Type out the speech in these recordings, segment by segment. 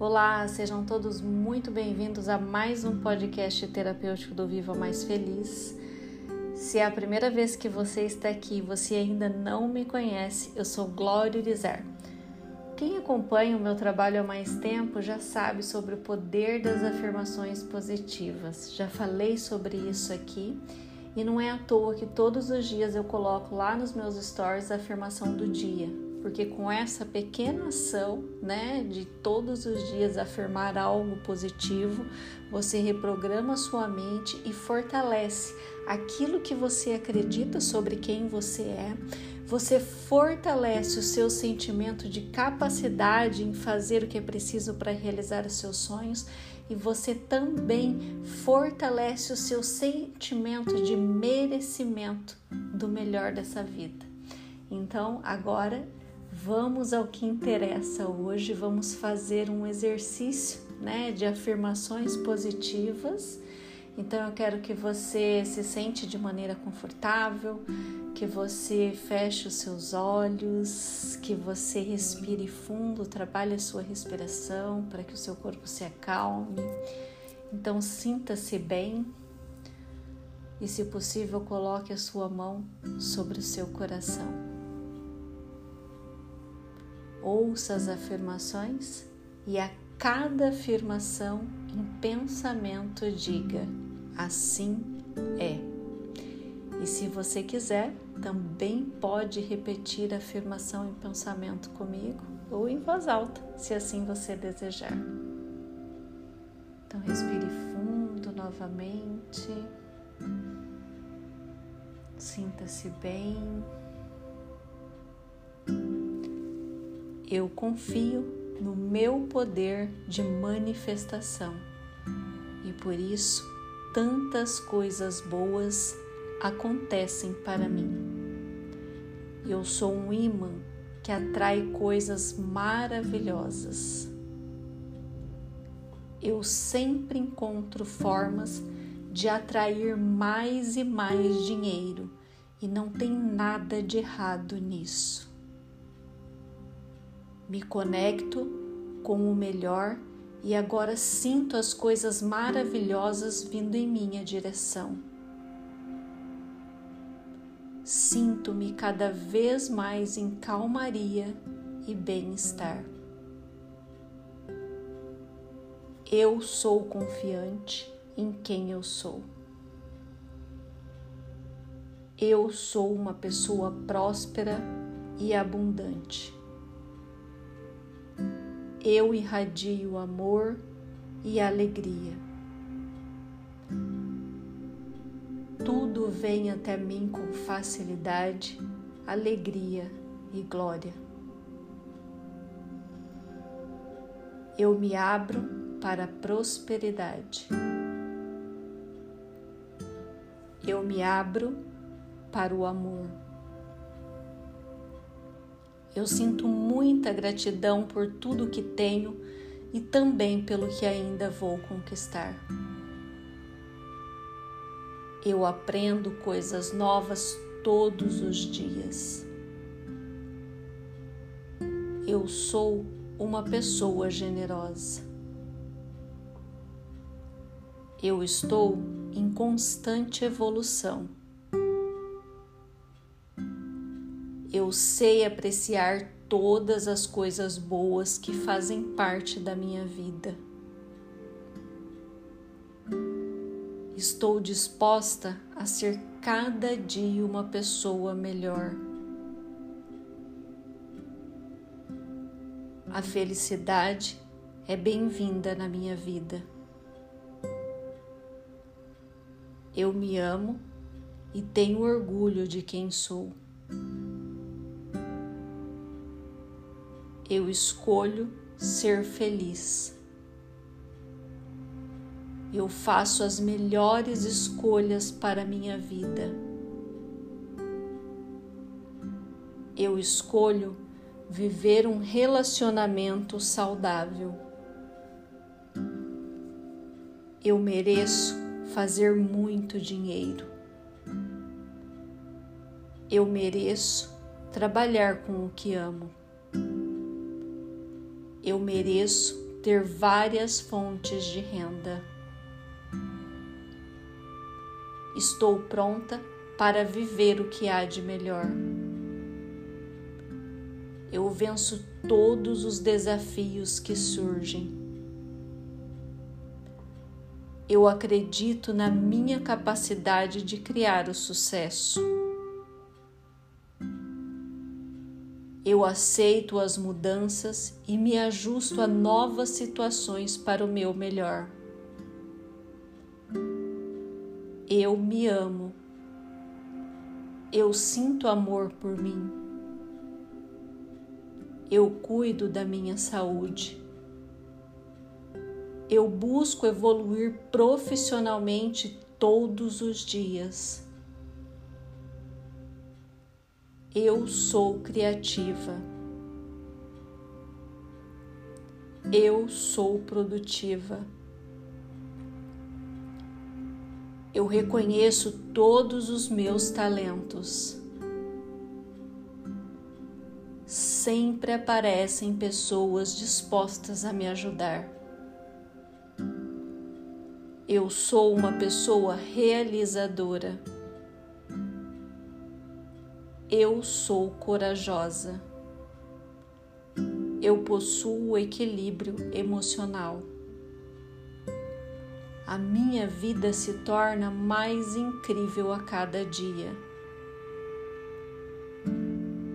Olá, sejam todos muito bem-vindos a mais um podcast terapêutico do Viva Mais Feliz. Se é a primeira vez que você está aqui e você ainda não me conhece, eu sou Glória Urizar. Quem acompanha o meu trabalho há mais tempo já sabe sobre o poder das afirmações positivas. Já falei sobre isso aqui e não é à toa que todos os dias eu coloco lá nos meus stories a afirmação do dia, porque com essa pequena ação, né, de todos os dias afirmar algo positivo, você reprograma sua mente e fortalece aquilo que você acredita sobre quem você é. Você fortalece o seu sentimento de capacidade em fazer o que é preciso para realizar os seus sonhos e você também fortalece o seu sentimento de merecimento do melhor dessa vida. Então, agora Vamos ao que interessa hoje, vamos fazer um exercício né, de afirmações positivas. Então eu quero que você se sente de maneira confortável, que você feche os seus olhos, que você respire fundo, trabalhe a sua respiração para que o seu corpo se acalme. Então sinta-se bem e, se possível, coloque a sua mão sobre o seu coração ouça as afirmações e a cada afirmação em pensamento diga: assim é. E se você quiser, também pode repetir a afirmação em pensamento comigo ou em voz alta, se assim você desejar. Então, respire fundo novamente. Sinta-se bem. Eu confio no meu poder de manifestação e por isso tantas coisas boas acontecem para mim. Eu sou um imã que atrai coisas maravilhosas. Eu sempre encontro formas de atrair mais e mais dinheiro e não tem nada de errado nisso me conecto com o melhor e agora sinto as coisas maravilhosas vindo em minha direção. Sinto-me cada vez mais em calmaria e bem-estar. Eu sou confiante em quem eu sou. Eu sou uma pessoa próspera e abundante eu irradio amor e alegria. Tudo vem até mim com facilidade, alegria e glória. Eu me abro para a prosperidade. Eu me abro para o amor. Eu sinto muita gratidão por tudo que tenho e também pelo que ainda vou conquistar. Eu aprendo coisas novas todos os dias. Eu sou uma pessoa generosa. Eu estou em constante evolução eu sei apreciar todas as coisas boas que fazem parte da minha vida. Estou disposta a ser cada dia uma pessoa melhor. A felicidade é bem-vinda na minha vida. Eu me amo e tenho orgulho de quem sou. Eu escolho ser feliz. Eu faço as melhores escolhas para minha vida. Eu escolho viver um relacionamento saudável. Eu mereço fazer muito dinheiro. Eu mereço trabalhar com o que amo. Eu mereço ter várias fontes de renda. Estou pronta para viver o que há de melhor. Eu venço todos os desafios que surgem. Eu acredito na minha capacidade de criar o sucesso. Eu aceito as mudanças e me ajusto a novas situações para o meu melhor. Eu me amo. Eu sinto amor por mim. Eu cuido da minha saúde. Eu busco evoluir profissionalmente todos os dias. Eu sou criativa. Eu sou produtiva. Eu reconheço todos os meus talentos. Sempre aparecem pessoas dispostas a me ajudar. Eu sou uma pessoa realizadora. Eu sou corajosa. Eu possuo equilíbrio emocional. A minha vida se torna mais incrível a cada dia.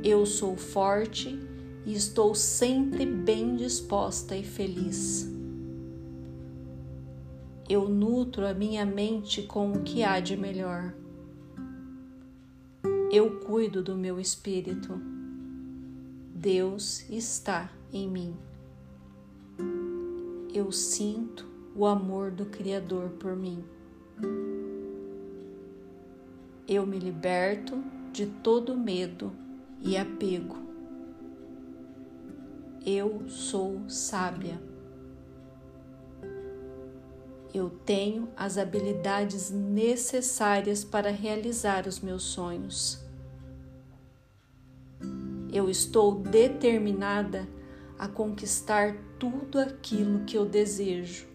Eu sou forte e estou sempre bem disposta e feliz. Eu nutro a minha mente com o que há de melhor. Eu cuido do meu espírito. Deus está em mim. Eu sinto o amor do Criador por mim. Eu me liberto de todo medo e apego. Eu sou sábia. Eu tenho as habilidades necessárias para realizar os meus sonhos eu estou determinada a conquistar tudo aquilo que eu desejo.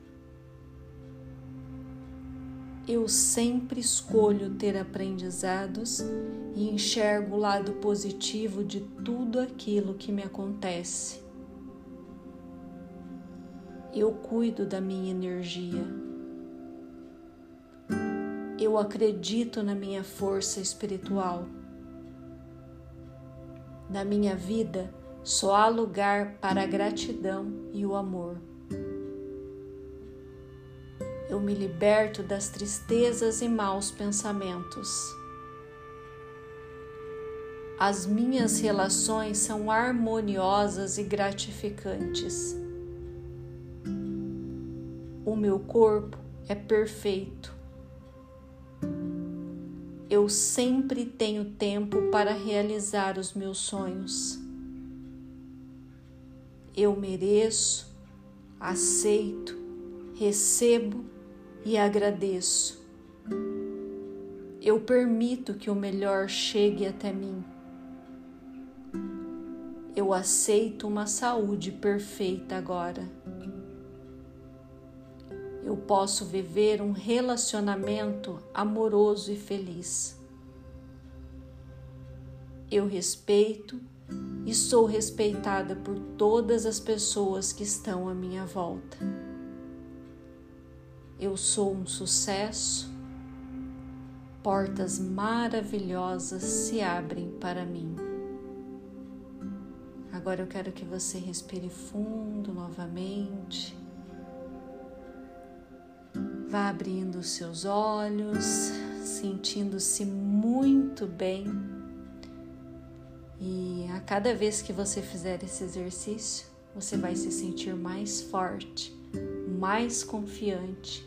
Eu sempre escolho ter aprendizados e enxergo o lado positivo de tudo aquilo que me acontece. Eu cuido da minha energia. Eu acredito na minha força espiritual. Na minha vida só há lugar para a gratidão e o amor. Eu me liberto das tristezas e maus pensamentos. As minhas relações são harmoniosas e gratificantes. O meu corpo é perfeito eu sempre tenho tempo para realizar os meus sonhos. Eu mereço, aceito, recebo e agradeço. Eu permito que o melhor chegue até mim. Eu aceito uma saúde perfeita agora eu posso viver um relacionamento amoroso e feliz. Eu respeito e sou respeitada por todas as pessoas que estão à minha volta. Eu sou um sucesso, portas maravilhosas se abrem para mim. Agora eu quero que você respire fundo novamente Vá abrindo os seus olhos, sentindo-se muito bem. E a cada vez que você fizer esse exercício, você vai se sentir mais forte, mais confiante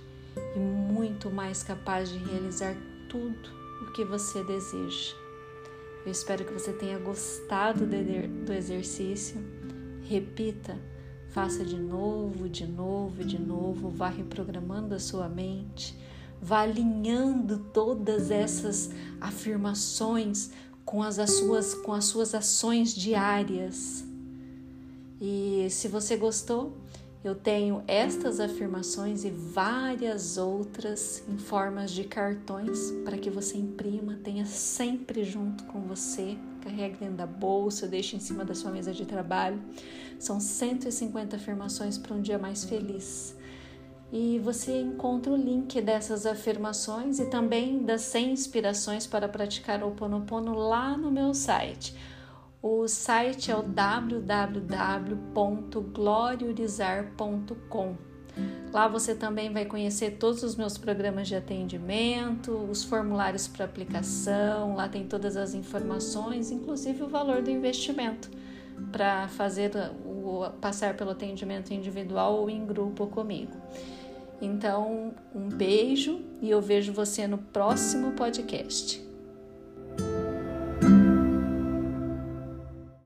e muito mais capaz de realizar tudo o que você deseja. Eu espero que você tenha gostado do exercício. Repita Faça de novo, de novo, de novo, vá reprogramando a sua mente, vá alinhando todas essas afirmações com as, as suas, com as suas ações diárias. E se você gostou, Eu tenho estas afirmações e várias outras em formas de cartões para que você imprima, tenha sempre junto com você, carregue dentro da bolsa, deixe em cima da sua mesa de trabalho. São 150 afirmações para um dia mais feliz. E você encontra o link dessas afirmações e também das 100 inspirações para praticar o Ponopono lá no meu site o site é o www.gloriorizar.com. Lá você também vai conhecer todos os meus programas de atendimento, os formulários para aplicação, lá tem todas as informações, inclusive o valor do investimento para fazer passar pelo atendimento individual ou em grupo comigo. Então, um beijo e eu vejo você no próximo podcast.